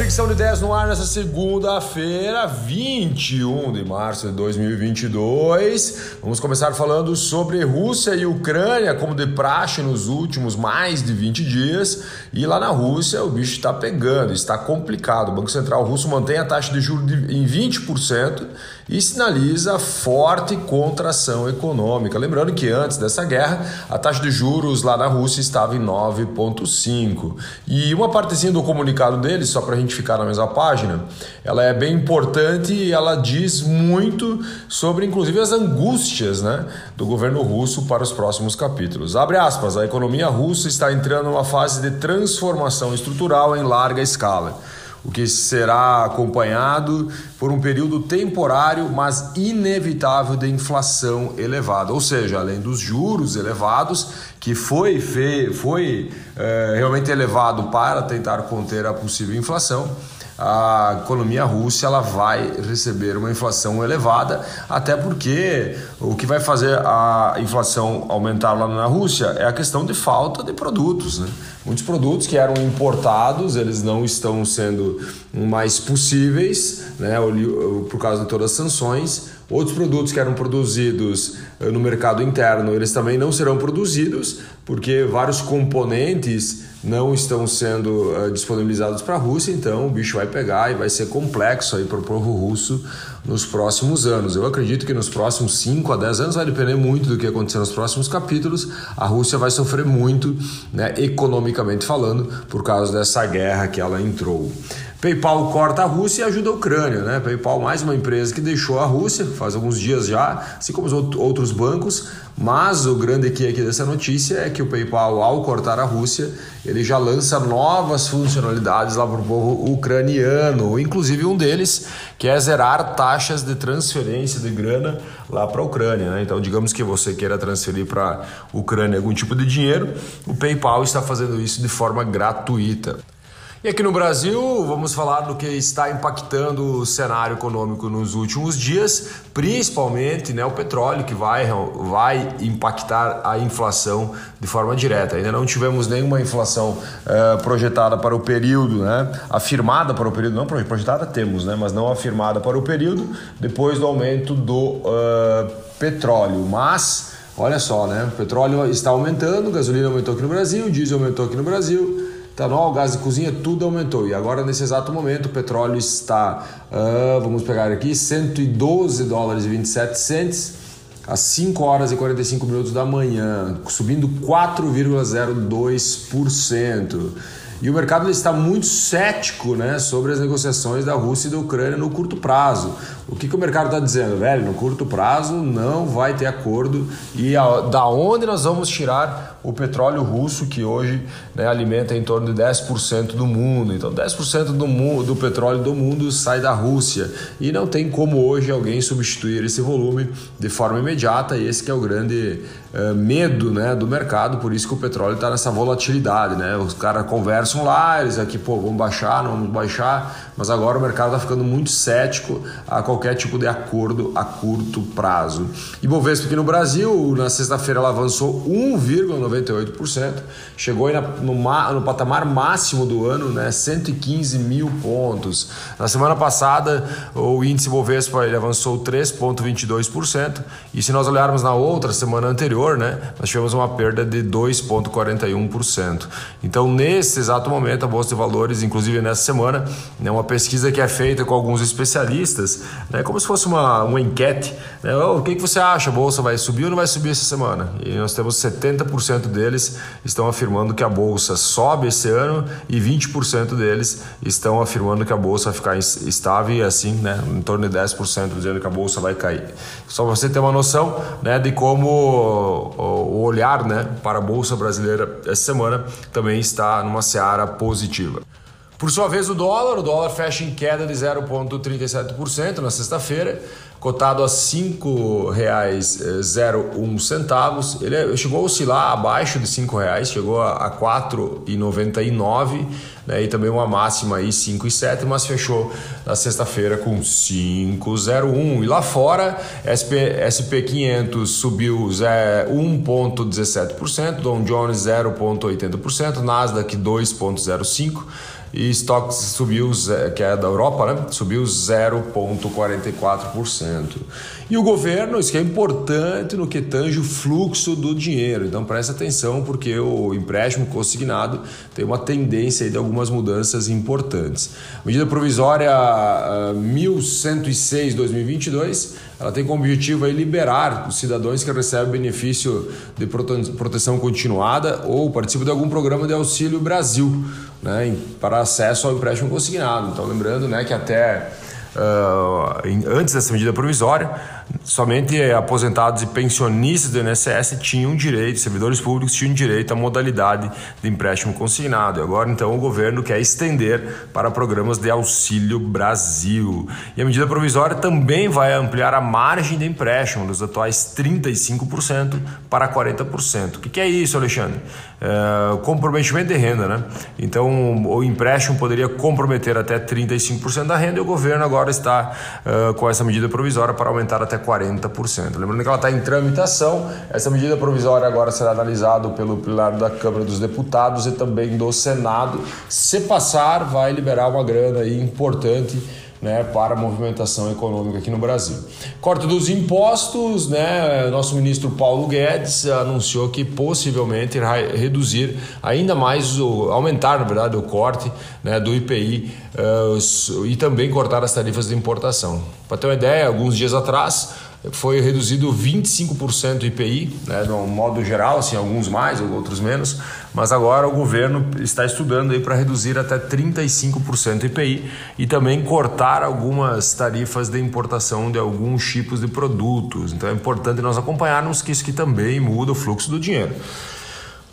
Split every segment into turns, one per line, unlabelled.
Fricção de Ideias no ar nessa segunda-feira, 21 de março de 2022. Vamos começar falando sobre Rússia e Ucrânia, como de praxe nos últimos mais de 20 dias. E lá na Rússia o bicho está pegando, está complicado. O Banco Central russo mantém a taxa de juros em 20% e sinaliza forte contração econômica. Lembrando que antes dessa guerra, a taxa de juros lá na Rússia estava em 9,5%. E uma partezinha do comunicado deles, só para a gente ficar na mesma página, ela é bem importante e ela diz muito sobre, inclusive, as angústias né, do governo russo para os próximos capítulos. Abre aspas, a economia russa está entrando numa fase de transformação estrutural em larga escala o que será acompanhado por um período temporário, mas inevitável de inflação elevada. Ou seja, além dos juros elevados, que foi, foi é, realmente elevado para tentar conter a possível inflação, a economia russa ela vai receber uma inflação elevada, até porque o que vai fazer a inflação aumentar lá na Rússia é a questão de falta de produtos. Né? Muitos produtos que eram importados, eles não estão sendo mais possíveis né, por causa de todas as sanções. Outros produtos que eram produzidos eh, no mercado interno, eles também não serão produzidos, porque vários componentes não estão sendo uh, disponibilizados para a Rússia, então o bicho vai pegar e vai ser complexo aí para o povo russo nos próximos anos. Eu acredito que nos próximos 5 a 10 anos vai depender muito do que acontecer nos próximos capítulos. A Rússia vai sofrer muito, né, economicamente falando, por causa dessa guerra que ela entrou. PayPal corta a Rússia e ajuda a Ucrânia, né? PayPal mais uma empresa que deixou a Rússia faz alguns dias já, assim como os outros bancos, mas o grande aqui, aqui dessa notícia é que o PayPal, ao cortar a Rússia, ele já lança novas funcionalidades lá para o povo ucraniano, inclusive um deles que é zerar taxas de transferência de grana lá para a Ucrânia. Né? Então, digamos que você queira transferir para a Ucrânia algum tipo de dinheiro, o PayPal está fazendo isso de forma gratuita. E aqui no Brasil, vamos falar do que está impactando o cenário econômico nos últimos dias, principalmente né, o petróleo, que vai, vai impactar a inflação de forma direta. Ainda não tivemos nenhuma inflação uh, projetada para o período, né, afirmada para o período, não projetada temos, né, mas não afirmada para o período, depois do aumento do uh, petróleo. Mas, olha só, né, o petróleo está aumentando, gasolina aumentou aqui no Brasil, diesel aumentou aqui no Brasil etanol, gás de cozinha, tudo aumentou. E agora, nesse exato momento, o petróleo está, uh, vamos pegar aqui, 112 dólares e 27 centes às 5 horas e 45 minutos da manhã, subindo 4,02%. E o mercado está muito cético né, sobre as negociações da Rússia e da Ucrânia no curto prazo. O que, que o mercado está dizendo? Velho, no curto prazo não vai ter acordo e a, da onde nós vamos tirar o petróleo russo, que hoje né, alimenta em torno de 10% do mundo. Então, 10% do, do petróleo do mundo sai da Rússia e não tem como hoje alguém substituir esse volume de forma imediata. E esse que é o grande uh, medo né, do mercado, por isso que o petróleo está nessa volatilidade. Né? Os caras conversam lá, eles aqui, pô, vamos baixar, não vamos baixar, mas agora o mercado está ficando muito cético a qualquer tipo de acordo a curto prazo. E Bovespa aqui no Brasil, na sexta-feira ela avançou 1,98%, chegou aí no, no patamar máximo do ano, né, 115 mil pontos. Na semana passada, o índice Bovespa ele avançou 3,22%, e se nós olharmos na outra semana anterior, né, nós tivemos uma perda de 2,41%. Então, nesse exato momento, a Bolsa de Valores, inclusive nessa semana, né, uma pesquisa que é feita com alguns especialistas, né, como se fosse uma, uma enquete. Né, oh, o que, que você acha? A bolsa vai subir ou não vai subir essa semana? E nós temos 70% deles estão afirmando que a bolsa sobe esse ano e 20% deles estão afirmando que a bolsa vai ficar estável e assim, né, em torno de 10% dizendo que a bolsa vai cair. Só para você ter uma noção né, de como o olhar né, para a bolsa brasileira essa semana também está numa seara positiva. Por sua vez, o dólar, o dólar fecha em queda de 0,37% na sexta-feira, cotado a R$ 5,01. Ele chegou a oscilar abaixo de R$ reais, chegou a R$ 4,99, né? E também uma máxima aí 5,7, mas fechou na sexta-feira com 5,01. E lá fora, SP, SP500 subiu 1,17%, Dow Jones 0,80%, Nasdaq 2,05%. E Stocks subiu, que é da Europa, né? subiu 0,44%. E o governo, isso que é importante no que tange o fluxo do dinheiro. Então preste atenção porque o empréstimo consignado tem uma tendência de algumas mudanças importantes. Medida provisória 1106/2022, ela tem como objetivo aí liberar os cidadãos que recebem benefício de proteção continuada ou participam de algum programa de auxílio Brasil, né, para acesso ao empréstimo consignado. Então lembrando, né, que até uh, antes dessa medida provisória somente aposentados e pensionistas do INSS tinham direito, servidores públicos tinham direito à modalidade de empréstimo consignado. Agora, então, o governo quer estender para programas de Auxílio Brasil. E a medida provisória também vai ampliar a margem de empréstimo dos atuais 35% para 40%. O que é isso, Alexandre? É, comprometimento de renda, né? Então, o empréstimo poderia comprometer até 35% da renda e o governo agora está uh, com essa medida provisória para aumentar até 40%. Lembrando que ela está em tramitação, essa medida provisória agora será analisada pelo plenário da Câmara dos Deputados e também do Senado. Se passar, vai liberar uma grana aí importante né, para a movimentação econômica aqui no Brasil. Corte dos impostos, né, nosso ministro Paulo Guedes anunciou que possivelmente irá reduzir ainda mais, o, aumentar na verdade o corte né, do IPI uh, eh, e também cortar as tarifas de importação. Para ter uma ideia, alguns dias atrás foi reduzido 25% IPI, né, no modo geral, assim, alguns mais, outros menos, mas agora o governo está estudando para reduzir até 35% IPI e também cortar algumas tarifas de importação de alguns tipos de produtos. Então é importante nós acompanharmos que isso também muda o fluxo do dinheiro.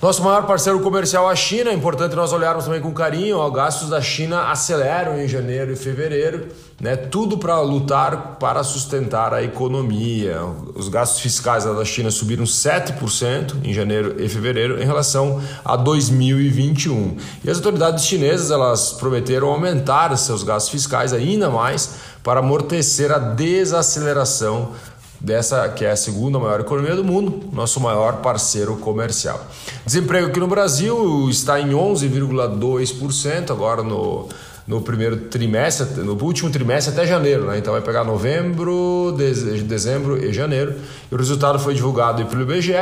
Nosso maior parceiro comercial, a China, é importante nós olharmos também com carinho. Os gastos da China aceleram em janeiro e fevereiro, né? tudo para lutar para sustentar a economia. Os gastos fiscais da China subiram 7% em janeiro e fevereiro em relação a 2021. E as autoridades chinesas elas prometeram aumentar seus gastos fiscais ainda mais para amortecer a desaceleração dessa que é a segunda maior economia do mundo, nosso maior parceiro comercial. Desemprego aqui no Brasil está em 11,2% agora no no primeiro trimestre, no último trimestre até janeiro, né? Então vai pegar novembro, dezembro e janeiro. E o resultado foi divulgado pelo IBGE.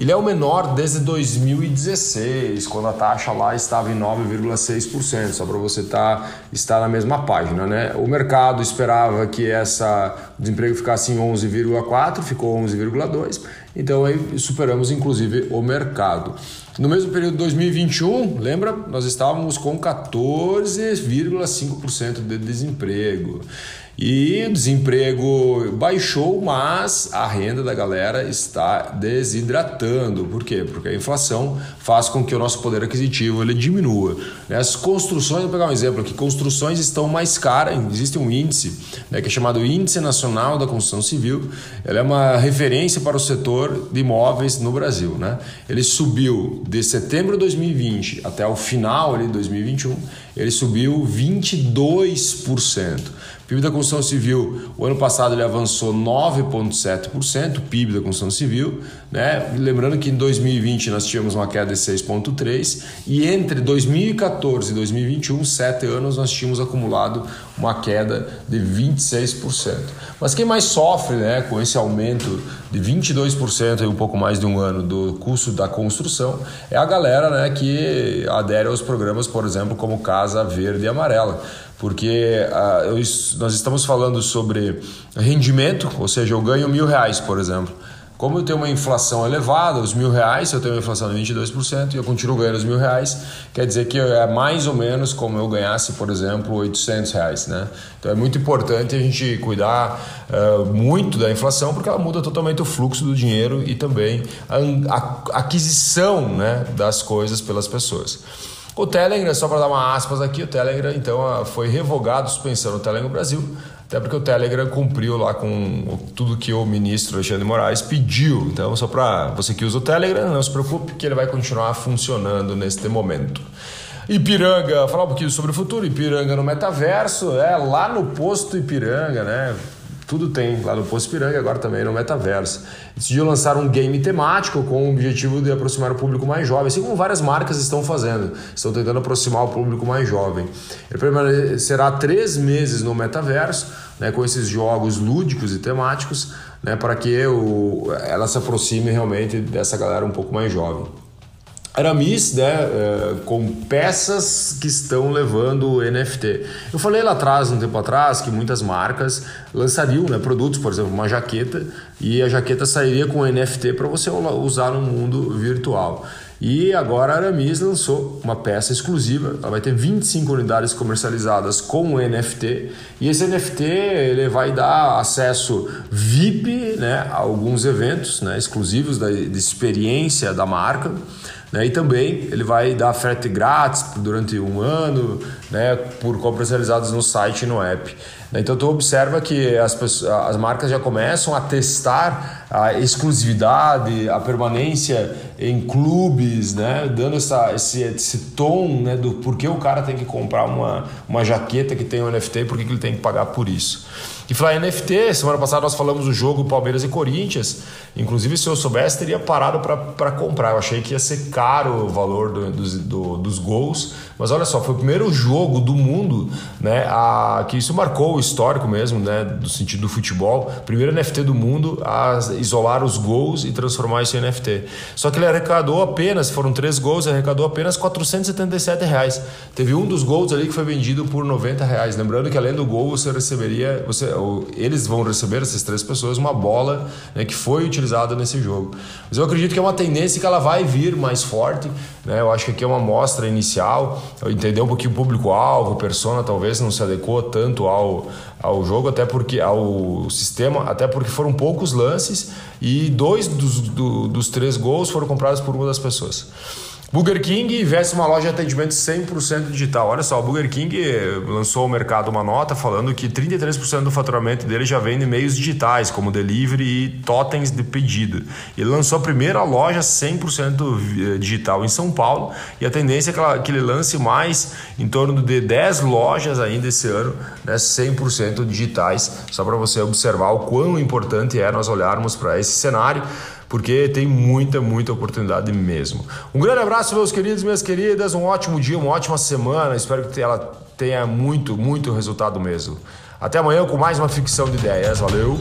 Ele é o menor desde 2016, quando a taxa lá estava em 9,6%, só para você tá, estar na mesma página, né? O mercado esperava que essa desemprego ficasse em 11,4, ficou 11,2. Então aí superamos inclusive o mercado. No mesmo período de 2021, lembra? Nós estávamos com 14,5% de desemprego. E o desemprego baixou, mas a renda da galera está desidratando. Por quê? Porque a inflação faz com que o nosso poder aquisitivo ele diminua. Né? As construções, vou pegar um exemplo aqui, construções estão mais caras, existe um índice né, que é chamado Índice Nacional da Construção Civil. Ele é uma referência para o setor de imóveis no Brasil. Né? Ele subiu de setembro de 2020 até o final de 2021, ele subiu 22%. PIB da construção civil, o ano passado ele avançou 9,7%, o PIB da construção civil, né? Lembrando que em 2020 nós tivemos uma queda de 6,3% e entre 2014 e 2021, sete anos, nós tínhamos acumulado uma queda de 26%. Mas quem mais sofre né, com esse aumento de 22% em um pouco mais de um ano do custo da construção é a galera né, que adere aos programas, por exemplo, como Casa Verde e Amarela porque uh, eu, nós estamos falando sobre rendimento, ou seja, eu ganho mil reais, por exemplo. Como eu tenho uma inflação elevada, os mil reais, se eu tenho uma inflação de 22% e eu continuo ganhando os mil reais, quer dizer que é mais ou menos como eu ganhasse, por exemplo, 800 reais. Né? Então é muito importante a gente cuidar uh, muito da inflação, porque ela muda totalmente o fluxo do dinheiro e também a, aquisição né, das coisas pelas pessoas. O Telegram, só para dar uma aspas aqui, o Telegram então foi revogado, suspensão no Telegram Brasil, até porque o Telegram cumpriu lá com tudo que o ministro Alexandre Moraes pediu. Então, só para você que usa o Telegram, não se preocupe que ele vai continuar funcionando neste momento. Ipiranga, falar um pouquinho sobre o futuro, Ipiranga no metaverso, é lá no posto Ipiranga, né? Tudo tem lá no Posto Piranga, agora também no Metaverso. Decidiu lançar um game temático com o objetivo de aproximar o público mais jovem, assim como várias marcas estão fazendo, estão tentando aproximar o público mais jovem. Ele permanecerá três meses no Metaverso, né, com esses jogos lúdicos e temáticos, né, para que o, ela se aproxime realmente dessa galera um pouco mais jovem. Aramis, né, é, com peças que estão levando NFT. Eu falei lá atrás, um tempo atrás, que muitas marcas lançariam né, produtos, por exemplo, uma jaqueta, e a jaqueta sairia com NFT para você usar no mundo virtual. E agora a Aramis lançou uma peça exclusiva, ela vai ter 25 unidades comercializadas com o NFT, e esse NFT ele vai dar acesso VIP né, a alguns eventos né, exclusivos da, de experiência da marca. Né? E também ele vai dar frete grátis durante um ano né, por compras realizadas no site e no app. Né? Então tu observa que as, pessoas, as marcas já começam a testar a exclusividade, a permanência em clubes, né? dando essa, esse, esse tom né? do porquê o cara tem que comprar uma, uma jaqueta que tem um NFT por que ele tem que pagar por isso. E falar NFT, semana passada nós falamos do jogo Palmeiras e Corinthians. Inclusive, se eu soubesse, teria parado para comprar. Eu achei que ia ser caro o valor do, do, do, dos gols. Mas olha só, foi o primeiro jogo do mundo né, a, que isso marcou o histórico mesmo, né, do sentido do futebol. Primeiro NFT do mundo a isolar os gols e transformar isso em NFT. Só que ele arrecadou apenas, foram três gols, arrecadou apenas 477 reais. Teve um dos gols ali que foi vendido por 90 reais. Lembrando que além do gol você receberia, você eles vão receber, essas três pessoas, uma bola né, que foi utilizada nesse jogo. Mas eu acredito que é uma tendência que ela vai vir mais forte. Né? Eu acho que aqui é uma amostra inicial, entender um pouquinho o público-alvo, persona talvez não se adequou tanto ao, ao jogo, até porque ao sistema, até porque foram poucos lances e dois dos, do, dos três gols foram comprados por uma das pessoas. Burger King investe uma loja de atendimento 100% digital. Olha só, o Burger King lançou ao mercado uma nota falando que 33% do faturamento dele já vem em meios digitais, como delivery e totens de pedido. Ele lançou a primeira loja 100% digital em São Paulo e a tendência é que ele lance mais em torno de 10 lojas ainda esse ano, né, 100% digitais, só para você observar o quão importante é nós olharmos para esse cenário porque tem muita, muita oportunidade mesmo. Um grande abraço, meus queridos, minhas queridas, um ótimo dia, uma ótima semana. Espero que ela tenha muito, muito resultado mesmo. Até amanhã com mais uma ficção de ideias. Valeu!